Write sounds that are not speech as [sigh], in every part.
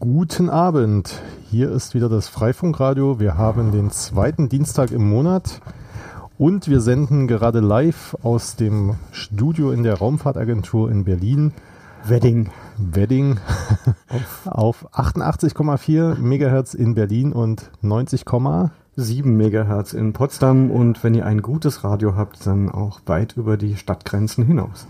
Guten Abend. Hier ist wieder das Freifunkradio. Wir haben den zweiten Dienstag im Monat und wir senden gerade live aus dem Studio in der Raumfahrtagentur in Berlin. Wedding. Wedding [laughs] auf 88,4 Megahertz in Berlin und 90,7 Megahertz in Potsdam und wenn ihr ein gutes Radio habt, dann auch weit über die Stadtgrenzen hinaus.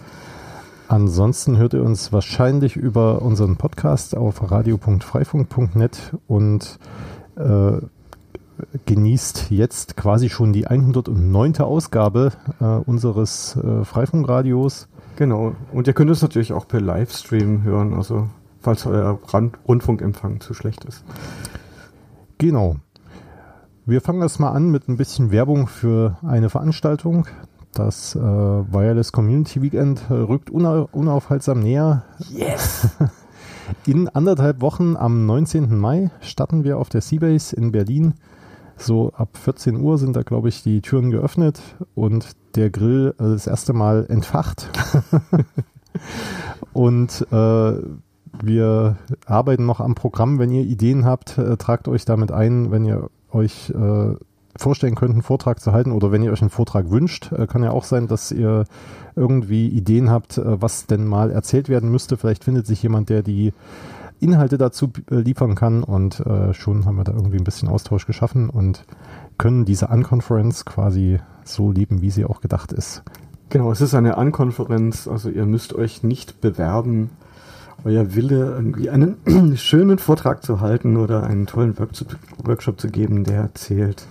Ansonsten hört ihr uns wahrscheinlich über unseren Podcast auf radio.freifunk.net und äh, genießt jetzt quasi schon die 109. Ausgabe äh, unseres äh, Freifunkradios. Genau. Und ihr könnt es natürlich auch per Livestream hören, also falls euer Rand Rundfunkempfang zu schlecht ist. Genau. Wir fangen erstmal an mit ein bisschen Werbung für eine Veranstaltung. Das äh, Wireless Community Weekend äh, rückt una unaufhaltsam näher. Yes! [laughs] In anderthalb Wochen am 19. Mai starten wir auf der Seabase in Berlin. So ab 14 Uhr sind da, glaube ich, die Türen geöffnet und der Grill äh, das erste Mal entfacht. [laughs] und äh, wir arbeiten noch am Programm. Wenn ihr Ideen habt, äh, tragt euch damit ein. Wenn ihr euch äh, vorstellen könnt, einen Vortrag zu halten oder wenn ihr euch einen Vortrag wünscht, äh, kann ja auch sein, dass ihr irgendwie Ideen habt, äh, was denn mal erzählt werden müsste. Vielleicht findet sich jemand, der die Inhalte dazu äh, liefern kann und schon haben wir da irgendwie ein bisschen Austausch geschaffen und können diese Unconference quasi so lieben, wie sie auch gedacht ist. Genau, es ist eine Unconference, also ihr müsst euch nicht bewerben. Euer Wille, irgendwie einen [clears throat] schönen Vortrag zu halten oder einen tollen Workshop zu geben, der zählt.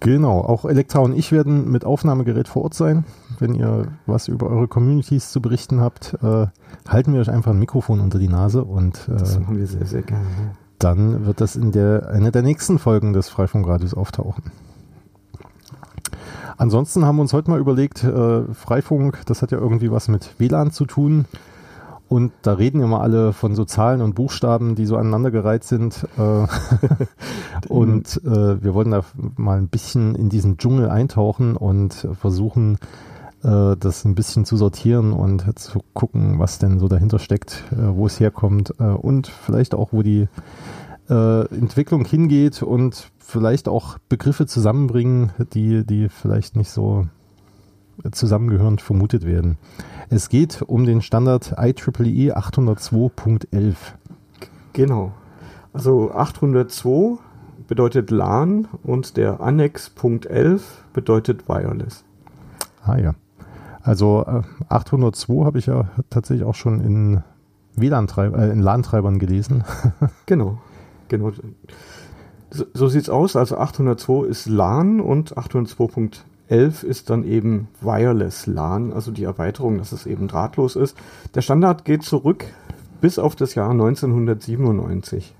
Genau, auch Elektra und ich werden mit Aufnahmegerät vor Ort sein. Wenn ihr was über eure Communities zu berichten habt, äh, halten wir euch einfach ein Mikrofon unter die Nase und äh, das machen wir sehr, sehr gerne. Dann wird das in der einer der nächsten Folgen des Freifunkradios auftauchen. Ansonsten haben wir uns heute mal überlegt, äh, Freifunk, das hat ja irgendwie was mit WLAN zu tun. Und da reden immer alle von so Zahlen und Buchstaben, die so aneinandergereiht sind. Äh, [laughs] und äh, wir wollen da mal ein bisschen in diesen Dschungel eintauchen und versuchen, äh, das ein bisschen zu sortieren und zu gucken, was denn so dahinter steckt, wo es herkommt und vielleicht auch, wo die Entwicklung hingeht und vielleicht auch Begriffe zusammenbringen, die, die vielleicht nicht so zusammengehörend vermutet werden. Es geht um den Standard IEEE 802.11. Genau. Also 802 bedeutet LAN und der Annex Punkt 11 bedeutet Wireless. Ah ja. Also äh, 802 habe ich ja tatsächlich auch schon in WLAN-Treibern, äh, in LAN-Treibern gelesen. [laughs] genau. Genau. So, so es aus. Also 802 ist LAN und 802.11 11 ist dann eben Wireless LAN, also die Erweiterung, dass es eben drahtlos ist. Der Standard geht zurück bis auf das Jahr 1997.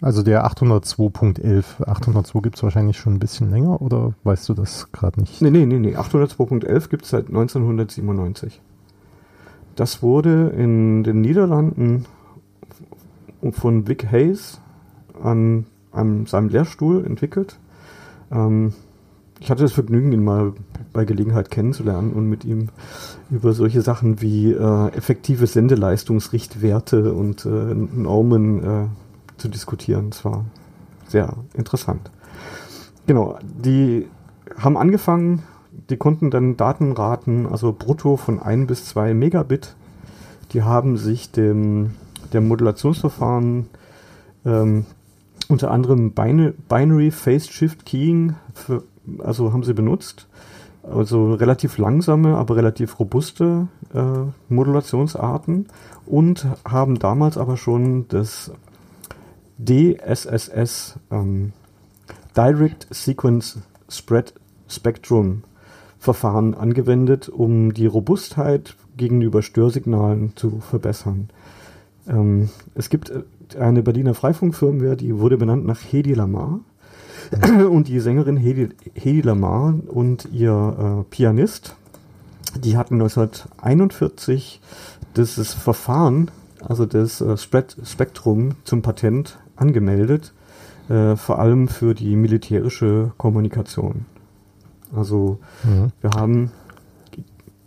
also der 802.11, 802 gibt es wahrscheinlich schon ein bisschen länger oder weißt du das gerade nicht? Nee, nee, nee, nee. 802.11 gibt es seit 1997. Das wurde in den Niederlanden von Vic Hayes an einem, seinem Lehrstuhl entwickelt ähm, ich hatte das Vergnügen, ihn mal bei Gelegenheit kennenzulernen und mit ihm über solche Sachen wie äh, effektive Sendeleistungsrichtwerte und äh, Normen äh, zu diskutieren. Es war sehr interessant. Genau, die haben angefangen, die konnten dann Datenraten, also brutto von 1 bis 2 Megabit. Die haben sich dem, dem Modulationsverfahren ähm, unter anderem Binary Phase Shift Keying, für, also haben sie benutzt. Also relativ langsame, aber relativ robuste äh, Modulationsarten und haben damals aber schon das DSSS ähm, Direct Sequence Spread Spectrum Verfahren angewendet, um die Robustheit gegenüber Störsignalen zu verbessern. Ähm, es gibt äh, eine Berliner Freifunkfirmware, die wurde benannt nach Hedi Lamar. [clears throat] Und die Sängerin Hedi, Hedi Lamar und ihr äh, Pianist, die hatten 1941 dieses Verfahren, also das äh, Spektrum zum Patent angemeldet, äh, vor allem für die militärische Kommunikation. Also mhm. wir haben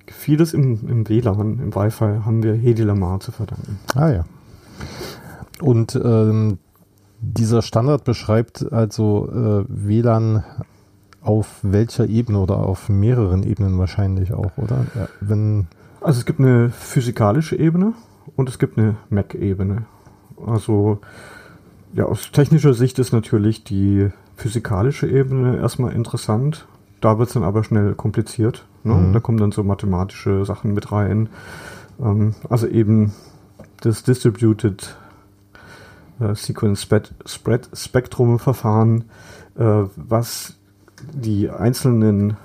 vieles im, im WLAN, im Wi-Fi haben wir Hedy Lamar zu verdanken. Ah ja. Und ähm, dieser Standard beschreibt also äh, WLAN auf welcher Ebene oder auf mehreren Ebenen wahrscheinlich auch, oder? Ja, wenn also es gibt eine physikalische Ebene und es gibt eine Mac-Ebene. Also ja, aus technischer Sicht ist natürlich die physikalische Ebene erstmal interessant. Da wird es dann aber schnell kompliziert. Ne? Mhm. Da kommen dann so mathematische Sachen mit rein. Ähm, also eben das Distributed äh, Sequence Spread Spectrum Verfahren, äh, was die einzelnen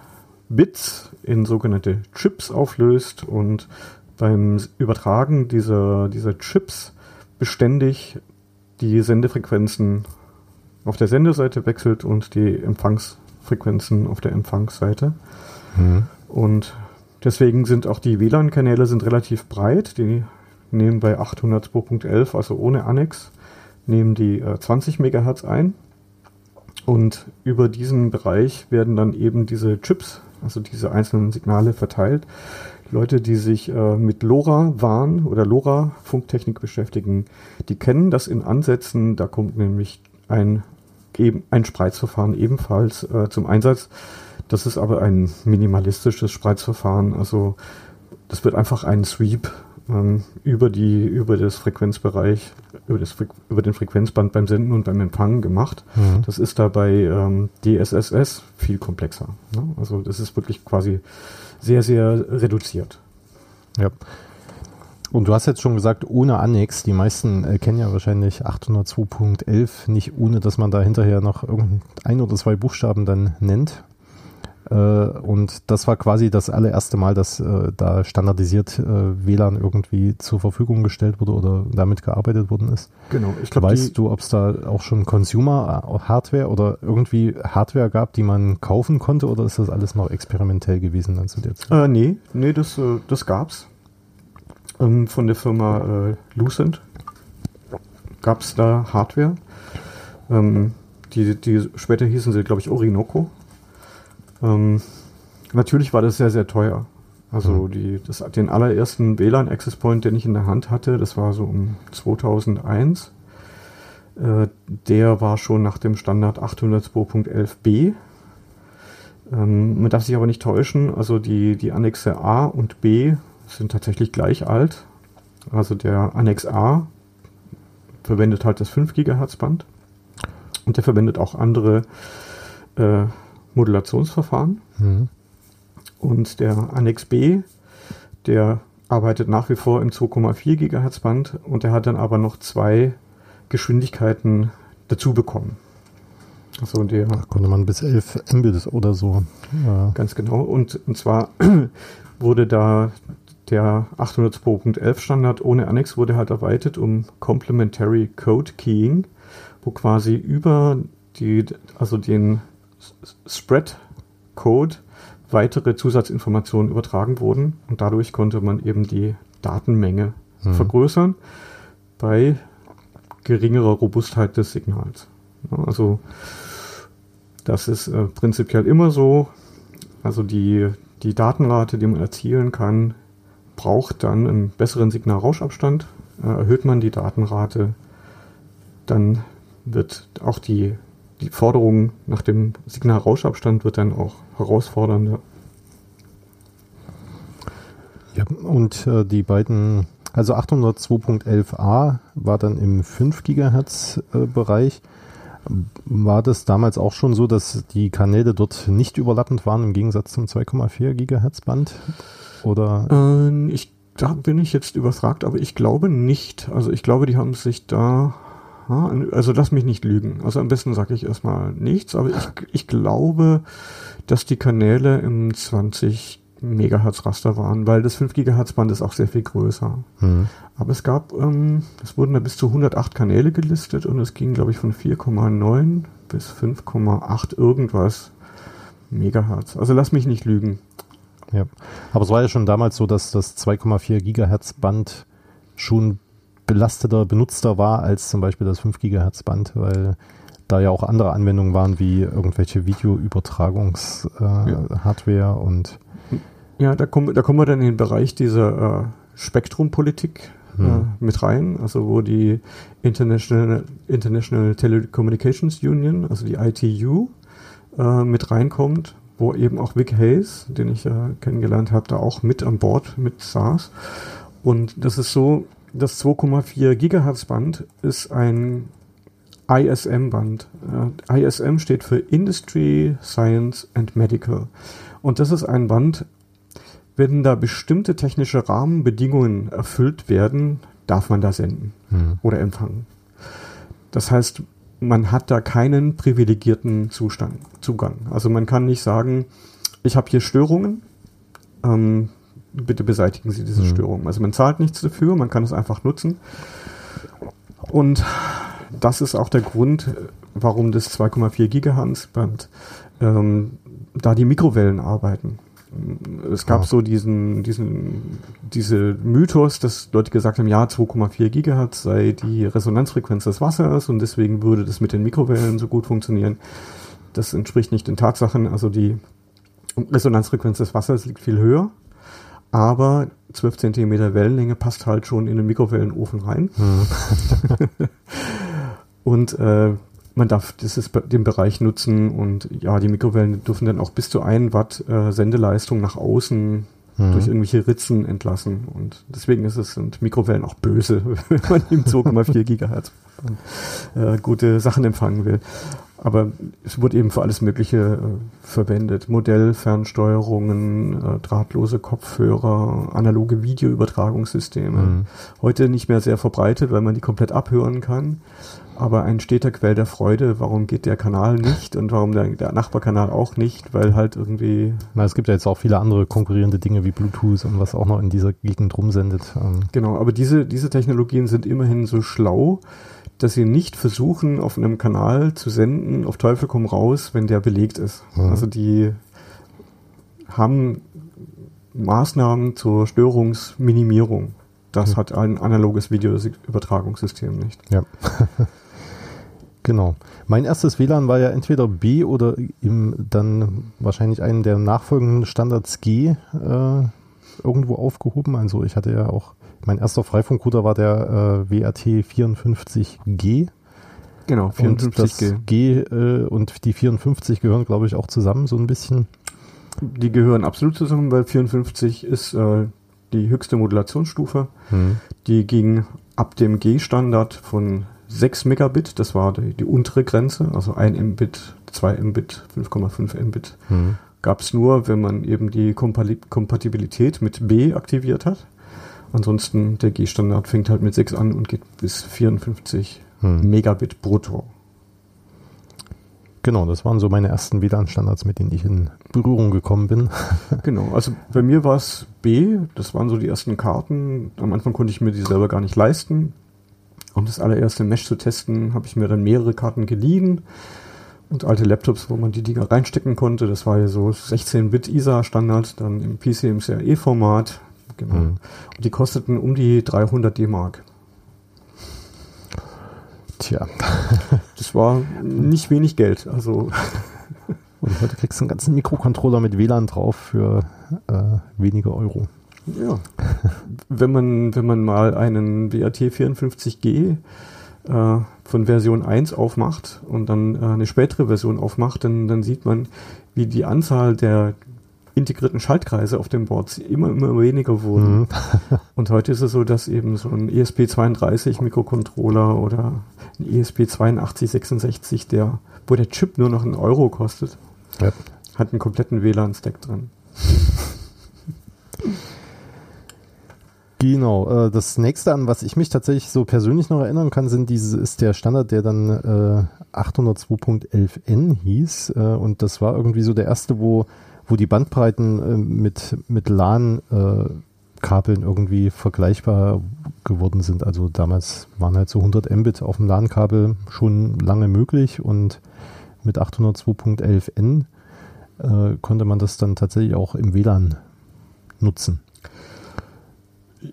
Bits in sogenannte Chips auflöst und beim Übertragen dieser, dieser Chips beständig die Sendefrequenzen auf der Sendeseite wechselt und die Empfangsfrequenzen auf der Empfangsseite. Mhm. Und deswegen sind auch die WLAN-Kanäle sind relativ breit. Die nehmen bei 802.11, also ohne Annex, nehmen die äh, 20 MHz ein. Und über diesen Bereich werden dann eben diese Chips, also diese einzelnen Signale verteilt. Leute, die sich äh, mit LoRa-WAN oder LoRa-Funktechnik beschäftigen, die kennen das in Ansätzen. Da kommt nämlich ein, ein Spreizverfahren ebenfalls äh, zum Einsatz. Das ist aber ein minimalistisches Spreizverfahren. Also das wird einfach ein Sweep ähm, über die über das Frequenzbereich über das über den Frequenzband beim Senden und beim Empfangen gemacht. Mhm. Das ist da bei ähm, DSSS viel komplexer. Ne? Also das ist wirklich quasi sehr sehr reduziert. Ja. Und du hast jetzt schon gesagt, ohne Annex. Die meisten äh, kennen ja wahrscheinlich 802.11 nicht, ohne dass man da hinterher noch ein oder zwei Buchstaben dann nennt. Äh, und das war quasi das allererste Mal, dass äh, da standardisiert äh, WLAN irgendwie zur Verfügung gestellt wurde oder damit gearbeitet worden ist. Genau. Ich glaub, weißt du, ob es da auch schon Consumer-Hardware oder irgendwie Hardware gab, die man kaufen konnte oder ist das alles noch experimentell gewesen dann zu der Zeit? Äh, nee, nee, das, das gab's. Ähm, von der Firma äh, Lucent gab es da Hardware. Ähm, die, die später hießen sie, glaube ich, Orinoco. Ähm, natürlich war das sehr, sehr teuer. Also mhm. die, das, den allerersten WLAN Access Point, den ich in der Hand hatte, das war so um 2001. Äh, der war schon nach dem Standard 802.11b. Ähm, man darf sich aber nicht täuschen, also die, die Annexe A und B sind tatsächlich gleich alt. Also der Annex A verwendet halt das 5 GHz Band und der verwendet auch andere äh, Modulationsverfahren. Mhm. Und der Annex B, der arbeitet nach wie vor im 2,4 GHz Band und der hat dann aber noch zwei Geschwindigkeiten dazu bekommen. Also der da konnte man bis 11 Mbit oder so. Ja. Ganz genau. Und, und zwar [clears throat] wurde da der 802.11 Standard ohne Annex wurde halt erweitert um Complementary Code Keying, wo quasi über die, also den Spread-Code weitere Zusatzinformationen übertragen wurden und dadurch konnte man eben die Datenmenge hm. vergrößern bei geringerer Robustheit des Signals. Also das ist äh, prinzipiell immer so. Also die, die Datenrate, die man erzielen kann, braucht dann einen besseren Signalrauschabstand. Äh, erhöht man die Datenrate, dann wird auch die die Forderung nach dem Signalrauschabstand wird dann auch herausfordernder. Ja, und äh, die beiden, also 802.11a war dann im 5 GHz äh, Bereich. War das damals auch schon so, dass die Kanäle dort nicht überlappend waren im Gegensatz zum 2,4 GHz Band? Oder? Äh, ich, da bin ich jetzt überfragt, aber ich glaube nicht. Also ich glaube, die haben sich da also lass mich nicht lügen. Also am besten sage ich erstmal nichts, aber ich, ich glaube, dass die Kanäle im 20 Megahertz Raster waren, weil das 5 Gigahertz Band ist auch sehr viel größer. Mhm. Aber es gab, ähm, es wurden da bis zu 108 Kanäle gelistet und es ging, glaube ich, von 4,9 bis 5,8 irgendwas Megahertz. Also lass mich nicht lügen. Ja, aber es war ja schon damals so, dass das 2,4 Gigahertz Band schon belasteter, benutzter war als zum Beispiel das 5 GHz Band, weil da ja auch andere Anwendungen waren, wie irgendwelche Videoübertragungs-Hardware äh, ja. und Ja, da kommen, da kommen wir dann in den Bereich dieser äh, Spektrumpolitik hm. äh, mit rein, also wo die International, International Telecommunications Union, also die ITU, äh, mit reinkommt, wo eben auch Vic Hayes, den ich ja kennengelernt habe, da auch mit an Bord mit saß. Und das ist so, das 2,4 Gigahertz Band ist ein ISM-Band. Äh, ISM steht für Industry, Science and Medical. Und das ist ein Band, wenn da bestimmte technische Rahmenbedingungen erfüllt werden, darf man da senden hm. oder empfangen. Das heißt, man hat da keinen privilegierten Zustand, Zugang. Also man kann nicht sagen, ich habe hier Störungen, ähm, bitte beseitigen Sie diese hm. Störungen. Also man zahlt nichts dafür, man kann es einfach nutzen. Und das ist auch der Grund, warum das 2,4 Gigahertz Band ähm, da die Mikrowellen arbeiten. Es gab ja. so diesen, diesen, diese Mythos, dass Leute gesagt haben, ja, 2,4 Gigahertz sei die Resonanzfrequenz des Wassers und deswegen würde das mit den Mikrowellen so gut funktionieren. Das entspricht nicht den Tatsachen. Also die Resonanzfrequenz des Wassers liegt viel höher, aber 12 Zentimeter Wellenlänge passt halt schon in den Mikrowellenofen rein. Mhm. und äh, man darf dieses, den Bereich nutzen und ja, die Mikrowellen dürfen dann auch bis zu 1 Watt äh, Sendeleistung nach außen mhm. durch irgendwelche Ritzen entlassen. Und deswegen ist es, sind Mikrowellen auch böse, [laughs] wenn man im 2,4 Gigahertz äh, gute Sachen empfangen will. Aber es wird eben für alles Mögliche äh, verwendet. Modellfernsteuerungen, äh, drahtlose Kopfhörer, analoge Videoübertragungssysteme. Mhm. Heute nicht mehr sehr verbreitet, weil man die komplett abhören kann aber ein steter Quell der Freude, warum geht der Kanal nicht und warum der, der Nachbarkanal auch nicht, weil halt irgendwie. Na, es gibt ja jetzt auch viele andere konkurrierende Dinge wie Bluetooth und was auch noch in dieser Gegend rumsendet. Ähm. Genau, aber diese, diese Technologien sind immerhin so schlau, dass sie nicht versuchen, auf einem Kanal zu senden, auf Teufel komm raus, wenn der belegt ist. Mhm. Also die haben Maßnahmen zur Störungsminimierung. Das mhm. hat ein analoges Videoübertragungssystem nicht. Ja. [laughs] Genau. Mein erstes WLAN war ja entweder B oder im dann wahrscheinlich einen der nachfolgenden Standards G äh, irgendwo aufgehoben. Also ich hatte ja auch, mein erster Freifunkrouter war der äh, WRT 54G. Genau, 54G. Und das G äh, und die 54 gehören, glaube ich, auch zusammen so ein bisschen. Die gehören absolut zusammen, weil 54 ist äh, die höchste Modulationsstufe. Hm. Die ging ab dem G-Standard von 6 Megabit, das war die, die untere Grenze, also 1 Mbit, 2 Mbit, 5,5 Mbit. Mhm. Gab es nur, wenn man eben die Kompatibilität mit B aktiviert hat. Ansonsten der G-Standard fängt halt mit 6 an und geht bis 54 mhm. Megabit brutto. Genau, das waren so meine ersten WLAN-Standards, mit denen ich in Berührung gekommen bin. [laughs] genau, also bei mir war es B, das waren so die ersten Karten. Am Anfang konnte ich mir die selber gar nicht leisten. Um das allererste Mesh zu testen, habe ich mir dann mehrere Karten geliehen und alte Laptops, wo man die Dinger reinstecken konnte. Das war ja so 16-Bit ISA-Standard, dann im PCMCIe-Format. Genau. Mhm. Und die kosteten um die 300 D-Mark. Tja. [laughs] das war nicht wenig Geld. Also. [laughs] Und heute kriegst du einen ganzen Mikrocontroller mit WLAN drauf für äh, wenige Euro. Ja. wenn man, wenn man mal einen WAT 54G äh, von Version 1 aufmacht und dann äh, eine spätere Version aufmacht, dann, dann sieht man, wie die Anzahl der integrierten Schaltkreise auf dem Board immer, immer weniger wurden. Mhm. [laughs] und heute ist es so, dass eben so ein ESP32 Mikrocontroller oder ein ESP8266, der, wo der Chip nur noch einen Euro kostet, ja. hat einen kompletten WLAN-Stack drin. Genau, äh, das nächste an, was ich mich tatsächlich so persönlich noch erinnern kann, sind diese, ist der Standard, der dann äh, 802.11n hieß. Äh, und das war irgendwie so der erste, wo, wo die Bandbreiten äh, mit, mit LAN äh, irgendwie vergleichbar geworden sind. Also damals waren halt so 100 Mbit auf dem LAN-Kabel schon lange möglich und mit 802.11n äh, konnte man das dann tatsächlich auch im WLAN nutzen.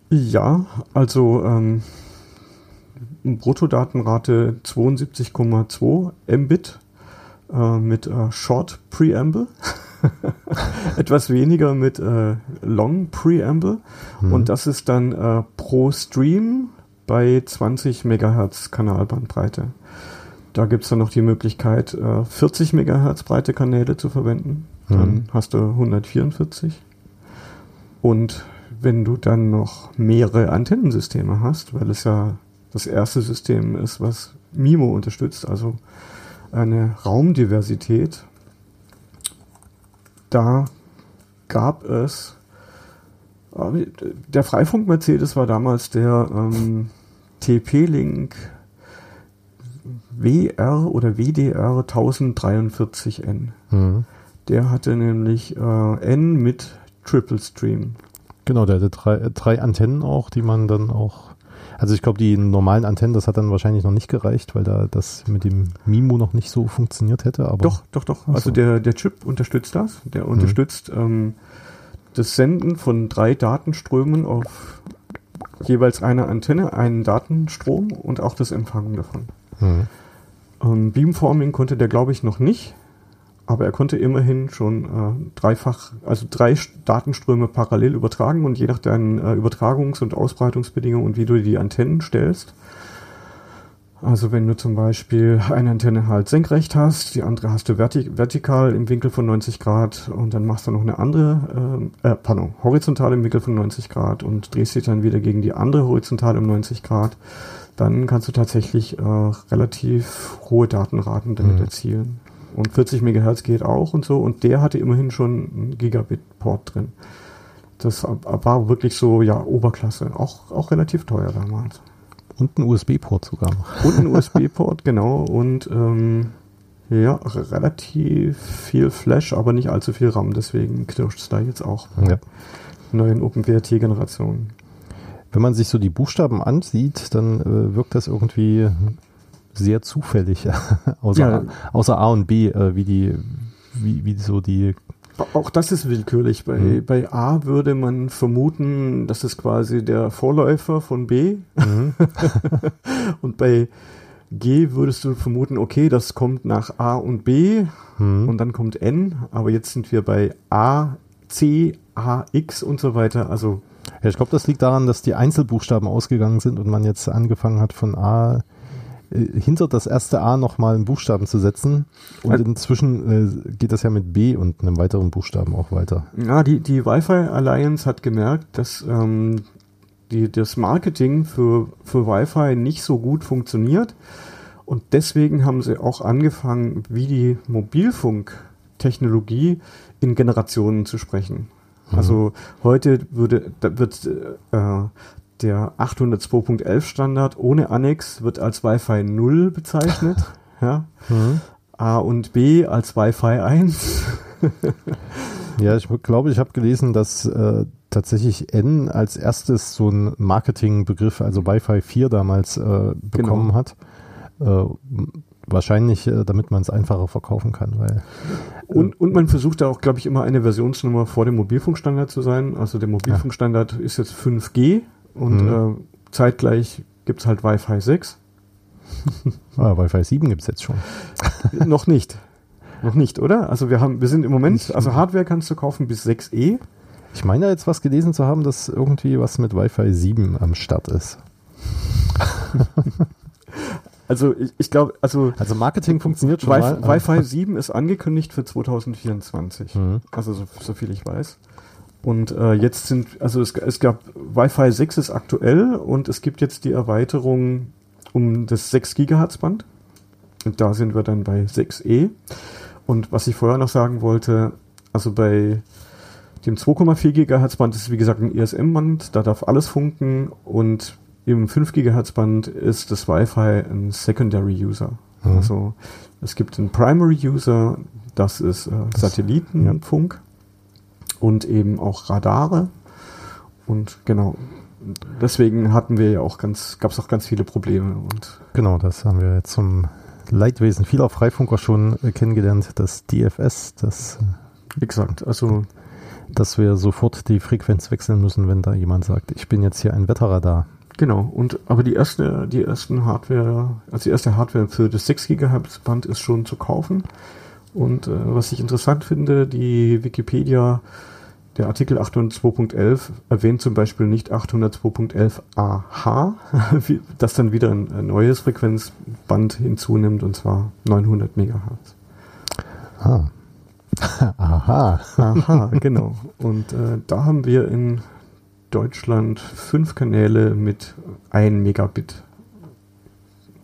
Ja, also ähm, Bruttodatenrate 72,2 Mbit äh, mit äh, Short Preamble. [laughs] [laughs] etwas weniger mit äh, Long Preamble. Mhm. Und das ist dann äh, pro Stream bei 20 Megahertz Kanalbandbreite. Da gibt es dann noch die Möglichkeit, äh, 40 Megahertz breite Kanäle zu verwenden. Dann mhm. hast du 144. Und wenn du dann noch mehrere Antennensysteme hast, weil es ja das erste System ist, was MIMO unterstützt, also eine Raumdiversität, da gab es, äh, der Freifunk Mercedes war damals der ähm, TP-Link WR oder WDR 1043N. Mhm. Der hatte nämlich äh, N mit Triple Stream. Genau, der hatte drei, äh, drei Antennen auch, die man dann auch. Also ich glaube, die normalen Antennen, das hat dann wahrscheinlich noch nicht gereicht, weil da das mit dem Mimo noch nicht so funktioniert hätte. Aber doch, doch, doch. Also so. der, der Chip unterstützt das. Der mhm. unterstützt ähm, das Senden von drei Datenströmen auf jeweils eine Antenne, einen Datenstrom und auch das Empfangen davon. Mhm. Ähm, Beamforming konnte der, glaube ich, noch nicht. Aber er konnte immerhin schon äh, dreifach, also drei Datenströme parallel übertragen und je nach deinen äh, Übertragungs- und Ausbreitungsbedingungen und wie du die Antennen stellst. Also wenn du zum Beispiel eine Antenne halt senkrecht hast, die andere hast du vertik vertikal im Winkel von 90 Grad und dann machst du noch eine andere, äh, äh, pardon, horizontal im Winkel von 90 Grad und drehst dich dann wieder gegen die andere horizontal um 90 Grad, dann kannst du tatsächlich äh, relativ hohe Datenraten damit mhm. erzielen. Und 40 MHz geht auch und so. Und der hatte immerhin schon einen Gigabit-Port drin. Das war wirklich so, ja, Oberklasse. Auch, auch relativ teuer damals. Und ein USB-Port sogar noch. Und ein [laughs] USB-Port, genau. Und ähm, ja, relativ viel Flash, aber nicht allzu viel RAM. Deswegen knirscht es da jetzt auch bei ja. neuen OpenWRT-Generationen. Wenn man sich so die Buchstaben ansieht, dann äh, wirkt das irgendwie sehr zufällig, [laughs] außer, ja. außer A und B, äh, wie die, wie, wie so die auch das ist willkürlich. Bei, mhm. bei A würde man vermuten, das ist quasi der Vorläufer von B. Mhm. [laughs] und bei G würdest du vermuten, okay, das kommt nach A und B mhm. und dann kommt N. Aber jetzt sind wir bei A, C, A, X und so weiter. Also ja, ich glaube, das liegt daran, dass die Einzelbuchstaben ausgegangen sind und man jetzt angefangen hat von A hinter das erste A nochmal einen Buchstaben zu setzen. Und also, inzwischen äh, geht das ja mit B und einem weiteren Buchstaben auch weiter. Ja, die, die Wi-Fi Alliance hat gemerkt, dass ähm, die, das Marketing für, für Wi-Fi nicht so gut funktioniert. Und deswegen haben sie auch angefangen, wie die Mobilfunktechnologie in Generationen zu sprechen. Mhm. Also heute würde, da wird äh, der 802.11 Standard ohne Annex wird als Wi-Fi 0 bezeichnet. [laughs] ja. Mhm. A und B als Wi-Fi 1. [laughs] ja, ich glaube, ich habe gelesen, dass äh, tatsächlich N als erstes so ein Marketingbegriff, also Wi-Fi 4 damals äh, bekommen genau. hat. Äh, wahrscheinlich, äh, damit man es einfacher verkaufen kann. Weil, äh, und, und man versucht da auch, glaube ich, immer eine Versionsnummer vor dem Mobilfunkstandard zu sein. Also der Mobilfunkstandard ja. ist jetzt 5G und mhm. äh, zeitgleich gibt es halt Wi-Fi 6. [laughs] ah, Wi-Fi 7 gibt es jetzt schon. [laughs] Noch nicht. Noch nicht, oder? Also wir haben, wir sind im Moment, also Hardware kannst du kaufen bis 6E. Ich meine jetzt was gelesen zu haben, dass irgendwie was mit Wi-Fi 7 am Start ist. [laughs] also ich, ich glaube, also also Marketing funktioniert schon Wi. Wi-Fi 7 ist angekündigt für 2024. Mhm. Also so, so viel ich weiß. Und äh, jetzt sind, also es, es gab Wi-Fi 6 ist aktuell und es gibt jetzt die Erweiterung um das 6 Gigahertz Band. Und da sind wir dann bei 6E. Und was ich vorher noch sagen wollte, also bei dem 2,4 Gigahertz Band ist wie gesagt ein ISM-Band, da darf alles funken und im 5 Gigahertz Band ist das Wi-Fi ein Secondary User. Mhm. Also es gibt einen Primary User, das ist äh, Satellitenfunk. Ja und eben auch Radare. Und genau, deswegen hatten wir ja auch ganz, gab es auch ganz viele Probleme. Und genau, das haben wir jetzt zum Leidwesen vieler Freifunker schon äh, kennengelernt, das DFS, das äh, Exakt, also dass wir sofort die Frequenz wechseln müssen, wenn da jemand sagt, ich bin jetzt hier ein Wetterradar. Genau, und aber die erste, die ersten Hardware, also die erste Hardware für das 6 GHz Band ist schon zu kaufen. Und äh, was ich interessant finde, die Wikipedia, der Artikel 802.11 erwähnt zum Beispiel nicht 802.11 AH, [laughs] das dann wieder ein, ein neues Frequenzband hinzunimmt, und zwar 900 Megahertz. Ah. [laughs] Aha. Aha, genau. Und äh, da haben wir in Deutschland fünf Kanäle mit 1 Megabit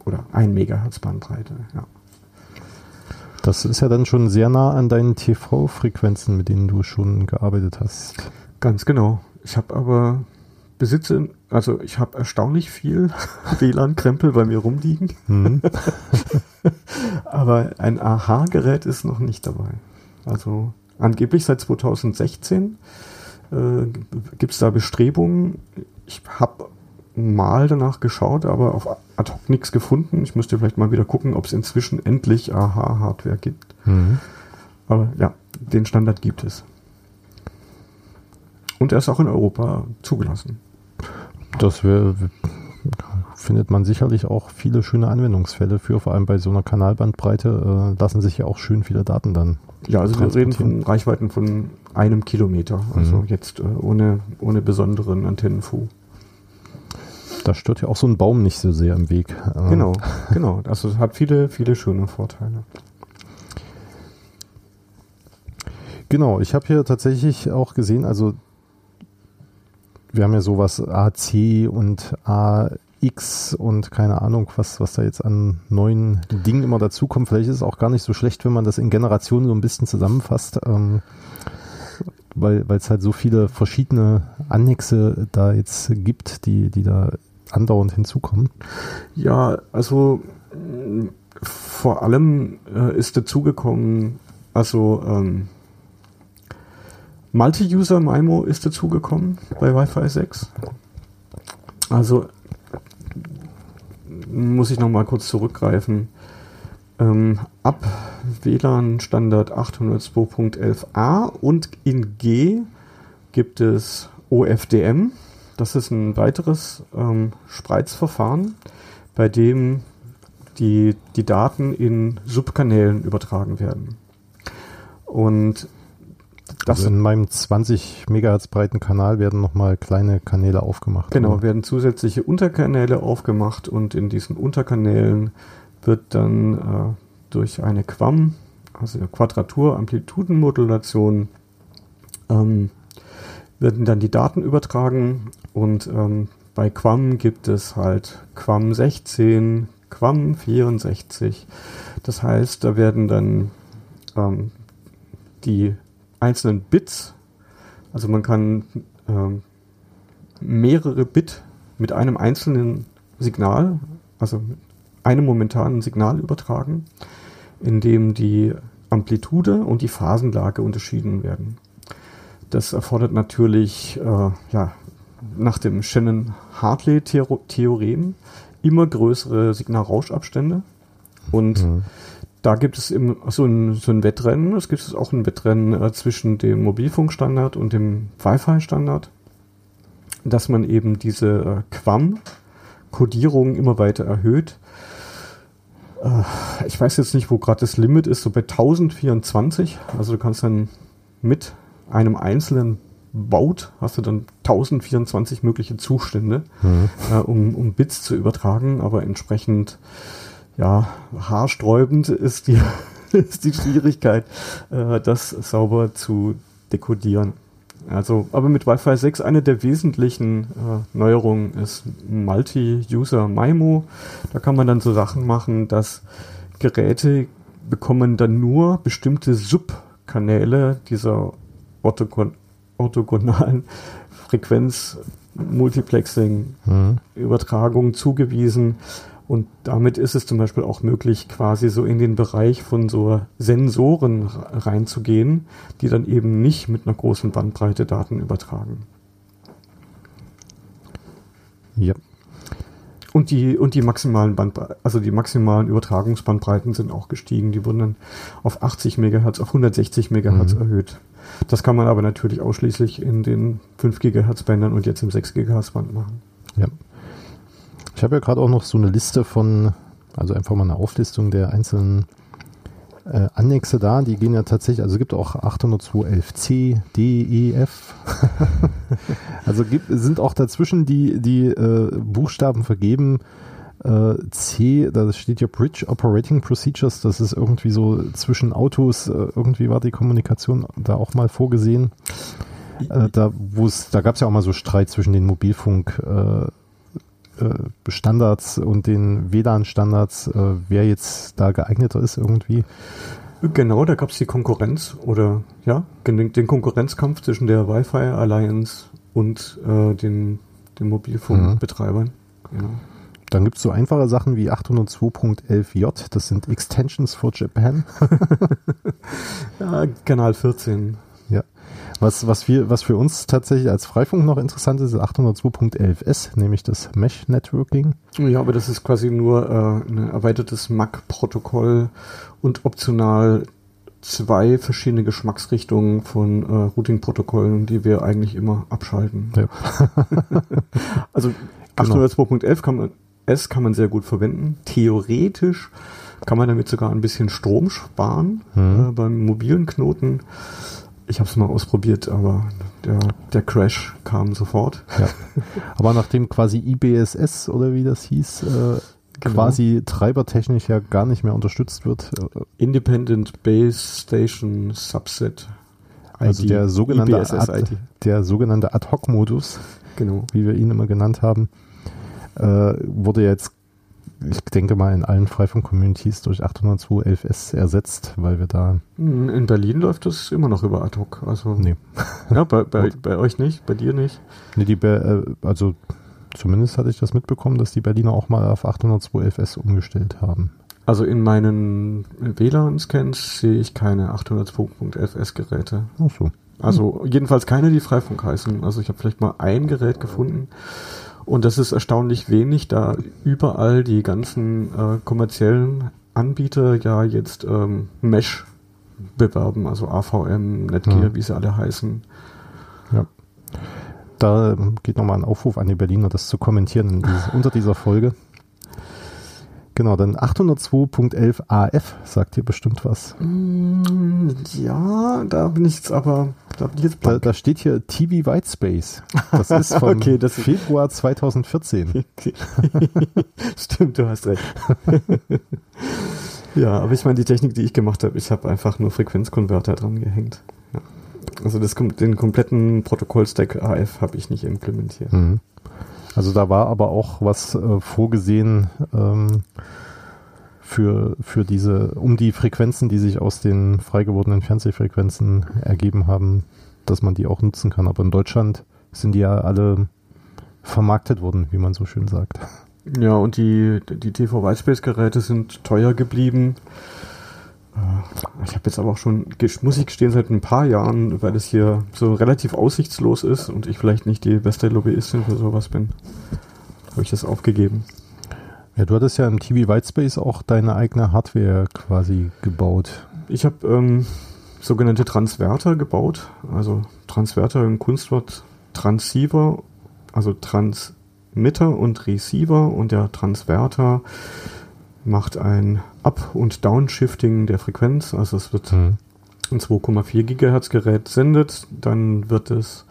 oder 1 Megahertz Bandbreite. Ja. Das ist ja dann schon sehr nah an deinen TV-Frequenzen, mit denen du schon gearbeitet hast. Ganz genau. Ich habe aber besitze, also ich habe erstaunlich viel [laughs] WLAN-Krempel bei mir rumliegen. Mhm. [laughs] aber ein AHA-Gerät ist noch nicht dabei. Also angeblich seit 2016 äh, gibt es da Bestrebungen. Ich habe mal danach geschaut, aber auf ad hoc nichts gefunden. Ich müsste vielleicht mal wieder gucken, ob es inzwischen endlich AHA-Hardware gibt. Mhm. Aber ja, den Standard gibt es. Und er ist auch in Europa zugelassen. Das wär, findet man sicherlich auch viele schöne Anwendungsfälle für, vor allem bei so einer Kanalbandbreite äh, lassen sich ja auch schön viele Daten dann. Ja, also wir reden von Reichweiten von einem Kilometer, also mhm. jetzt äh, ohne, ohne besonderen Antennenfu. Da stört ja auch so ein Baum nicht so sehr im Weg. Äh, genau, [laughs] genau. Also es hat viele, viele schöne Vorteile. Genau, ich habe hier tatsächlich auch gesehen, also wir haben ja sowas AC und AX und keine Ahnung, was, was da jetzt an neuen Dingen immer dazukommt. Vielleicht ist es auch gar nicht so schlecht, wenn man das in Generationen so ein bisschen zusammenfasst, ähm, weil es halt so viele verschiedene Annexe da jetzt gibt, die, die da andauernd hinzukommen? Ja, also vor allem äh, ist dazugekommen, also ähm, Multi-User MIMO ist dazugekommen bei Wi-Fi 6. Also muss ich nochmal kurz zurückgreifen. Ähm, ab WLAN Standard 802.11a und in G gibt es OFDM. Das ist ein weiteres ähm, Spreizverfahren, bei dem die, die Daten in Subkanälen übertragen werden. Und das also in meinem 20 Megahertz breiten Kanal werden nochmal kleine Kanäle aufgemacht. Genau, oder? werden zusätzliche Unterkanäle aufgemacht und in diesen Unterkanälen wird dann äh, durch eine Quam, also Quadratur-Amplitudenmodulation, ähm, werden dann die Daten übertragen und ähm, bei Quam gibt es halt Quam 16, Quam 64. Das heißt, da werden dann ähm, die einzelnen Bits, also man kann ähm, mehrere Bit mit einem einzelnen Signal, also mit einem momentanen Signal übertragen, in dem die Amplitude und die Phasenlage unterschieden werden. Das erfordert natürlich äh, ja, nach dem Shannon-Hartley-Theorem immer größere Signalrauschabstände. Und mhm. da gibt es im, so, ein, so ein Wettrennen. Es gibt auch ein Wettrennen äh, zwischen dem Mobilfunkstandard und dem Wi-Fi-Standard, dass man eben diese äh, Quam-Kodierung immer weiter erhöht. Äh, ich weiß jetzt nicht, wo gerade das Limit ist, so bei 1024. Also du kannst dann mit einem einzelnen baut, hast du dann 1024 mögliche Zustände, mhm. äh, um, um Bits zu übertragen, aber entsprechend ja, haarsträubend ist die, [laughs] ist die Schwierigkeit, äh, das sauber zu dekodieren. Also, aber mit Wi-Fi 6 eine der wesentlichen äh, Neuerungen ist Multi-User MIMO. Da kann man dann so Sachen machen, dass Geräte bekommen dann nur bestimmte Subkanäle dieser orthogon orthogonalen Frequenz-Multiplexing-Übertragung mhm. zugewiesen. Und damit ist es zum Beispiel auch möglich, quasi so in den Bereich von so Sensoren reinzugehen, die dann eben nicht mit einer großen Bandbreite Daten übertragen. Ja. Und die, und die maximalen Bandbreiten, also die maximalen Übertragungsbandbreiten sind auch gestiegen. Die wurden dann auf 80 Megahertz, auf 160 Megahertz mhm. erhöht. Das kann man aber natürlich ausschließlich in den 5 Gigahertz Bändern und jetzt im 6 Gigahertz Band machen. Ja. Ich habe ja gerade auch noch so eine Liste von, also einfach mal eine Auflistung der einzelnen äh, Annexe da, die gehen ja tatsächlich, also es gibt auch 802.11c, D, E, F. [laughs] also gibt, sind auch dazwischen die, die äh, Buchstaben vergeben. Äh, C, da steht ja Bridge Operating Procedures, das ist irgendwie so zwischen Autos, äh, irgendwie war die Kommunikation da auch mal vorgesehen. Äh, da da gab es ja auch mal so Streit zwischen den Mobilfunk Standards und den WLAN-Standards, wer jetzt da geeigneter ist irgendwie. Genau, da gab es die Konkurrenz oder ja, den Konkurrenzkampf zwischen der Wi-Fi Alliance und den, den Mobilfunkbetreibern. Mhm. Genau. Dann gibt es so einfache Sachen wie 802.11j, das sind Extensions for Japan. [laughs] ja, Kanal 14. Was, was, wir, was für uns tatsächlich als Freifunk noch interessant ist, ist 802.11s, nämlich das Mesh Networking. Ja, aber das ist quasi nur äh, ein erweitertes MAC-Protokoll und optional zwei verschiedene Geschmacksrichtungen von äh, Routing-Protokollen, die wir eigentlich immer abschalten. Ja. [laughs] also 802.11 genau. kann man, S kann man sehr gut verwenden. Theoretisch kann man damit sogar ein bisschen Strom sparen hm. äh, beim mobilen Knoten. Ich habe es mal ausprobiert, aber der, der Crash kam sofort. Ja. [laughs] Aber nachdem quasi IBSS oder wie das hieß, äh, genau. quasi treibertechnisch ja gar nicht mehr unterstützt wird. Äh, Independent Base Station Subset. Also ID, der sogenannte Ad, der sogenannte Ad-Hoc-Modus, genau. wie wir ihn immer genannt haben, wurde jetzt ich denke mal, in allen Freifunk-Communities durch 802.11s ersetzt, weil wir da. In Berlin läuft das immer noch über ad hoc. Also, nee. [laughs] Ja, bei, bei, bei euch nicht, bei dir nicht? Nee, die, äh, also zumindest hatte ich das mitbekommen, dass die Berliner auch mal auf 802.11s umgestellt haben. Also in meinen WLAN-Scans sehe ich keine 802.11s-Geräte. Ach so. Also jedenfalls keine, die Freifunk heißen. Also ich habe vielleicht mal ein Gerät gefunden und das ist erstaunlich wenig, da überall die ganzen äh, kommerziellen Anbieter ja jetzt ähm, Mesh bewerben, also AVM, Netgear, ja. wie sie alle heißen. Ja. Da geht nochmal ein Aufruf an die Berliner, das zu kommentieren dieses, unter dieser Folge. Genau, dann 802.11 AF sagt dir bestimmt was. Mm, ja, da bin ich jetzt aber, da bin ich jetzt da, da, steht hier TV Whitespace. Das ist [laughs] von okay, das Februar 2014. [laughs] [laughs] Stimmt, du hast recht. ja, aber ich meine, die Technik, die ich gemacht habe, ich habe einfach nur Frequenzkonverter dran gehängt. Ja. Also das, den kompletten Protokollstack AF habe ich nicht implementiert. Mhm. Also da war aber auch was äh, vorgesehen ähm, für, für diese, um die Frequenzen, die sich aus den frei gewordenen Fernsehfrequenzen ergeben haben, dass man die auch nutzen kann. Aber in Deutschland sind die ja alle vermarktet worden, wie man so schön sagt. Ja, und die, die TV Whitespace-Geräte sind teuer geblieben. Äh, ich habe jetzt aber auch schon, muss ich gestehen, seit ein paar Jahren, weil es hier so relativ aussichtslos ist und ich vielleicht nicht die beste Lobbyistin für sowas bin, habe ich das aufgegeben. Ja, du hattest ja im TV Whitespace auch deine eigene Hardware quasi gebaut. Ich habe ähm, sogenannte Transverter gebaut, also Transverter im Kunstwort Transceiver, also Transmitter und Receiver und der Transverter macht ein Up- und Downshifting der Frequenz. Also es wird mhm. ein 2,4 Gigahertz Gerät sendet, dann wird es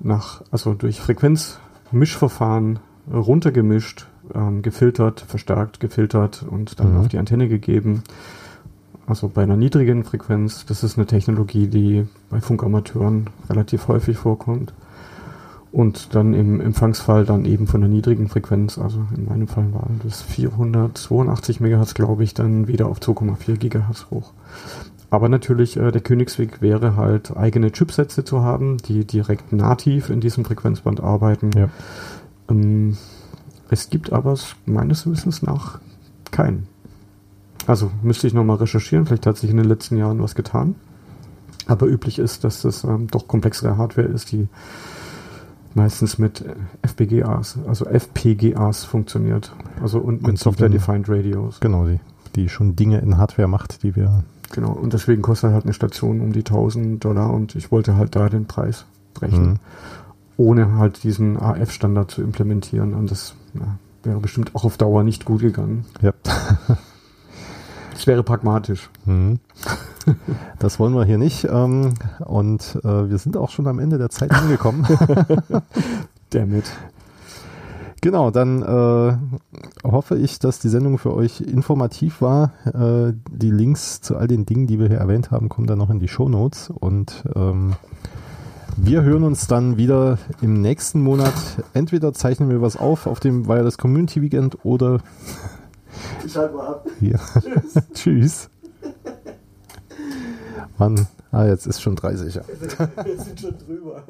nach, also durch Frequenzmischverfahren runtergemischt, ähm, gefiltert, verstärkt, gefiltert und dann mhm. auf die Antenne gegeben. Also bei einer niedrigen Frequenz, das ist eine Technologie, die bei Funkamateuren relativ häufig vorkommt und dann im Empfangsfall dann eben von der niedrigen Frequenz, also in meinem Fall waren das 482 MHz, glaube ich, dann wieder auf 2,4 GHz hoch. Aber natürlich, äh, der Königsweg wäre halt, eigene Chipsätze zu haben, die direkt nativ in diesem Frequenzband arbeiten. Ja. Ähm, es gibt aber meines Wissens nach keinen. Also müsste ich nochmal recherchieren, vielleicht hat sich in den letzten Jahren was getan. Aber üblich ist, dass das ähm, doch komplexere Hardware ist, die meistens mit FPGAs, also FPGAs funktioniert. Also und mit Software-Defined Radios. Genau, die, die schon Dinge in Hardware macht, die wir. Genau, und deswegen kostet halt eine Station um die 1000 Dollar und ich wollte halt da den Preis brechen. Mhm. Ohne halt diesen AF-Standard zu implementieren. Und das ja, wäre bestimmt auch auf Dauer nicht gut gegangen. Ja. [laughs] Das wäre pragmatisch. Hm. [laughs] Das wollen wir hier nicht. Ähm, und äh, wir sind auch schon am Ende der Zeit angekommen. [laughs] Damit. Genau, dann äh, hoffe ich, dass die Sendung für euch informativ war. Äh, die Links zu all den Dingen, die wir hier erwähnt haben, kommen dann noch in die Show Notes. Und ähm, wir hören uns dann wieder im nächsten Monat. Entweder zeichnen wir was auf auf dem Wireless Community Weekend oder. Ich halte mal ab. Ja. [laughs] Tschüss. Tschüss. Mann, ah, jetzt ist schon 30. [laughs] Wir sind schon drüber.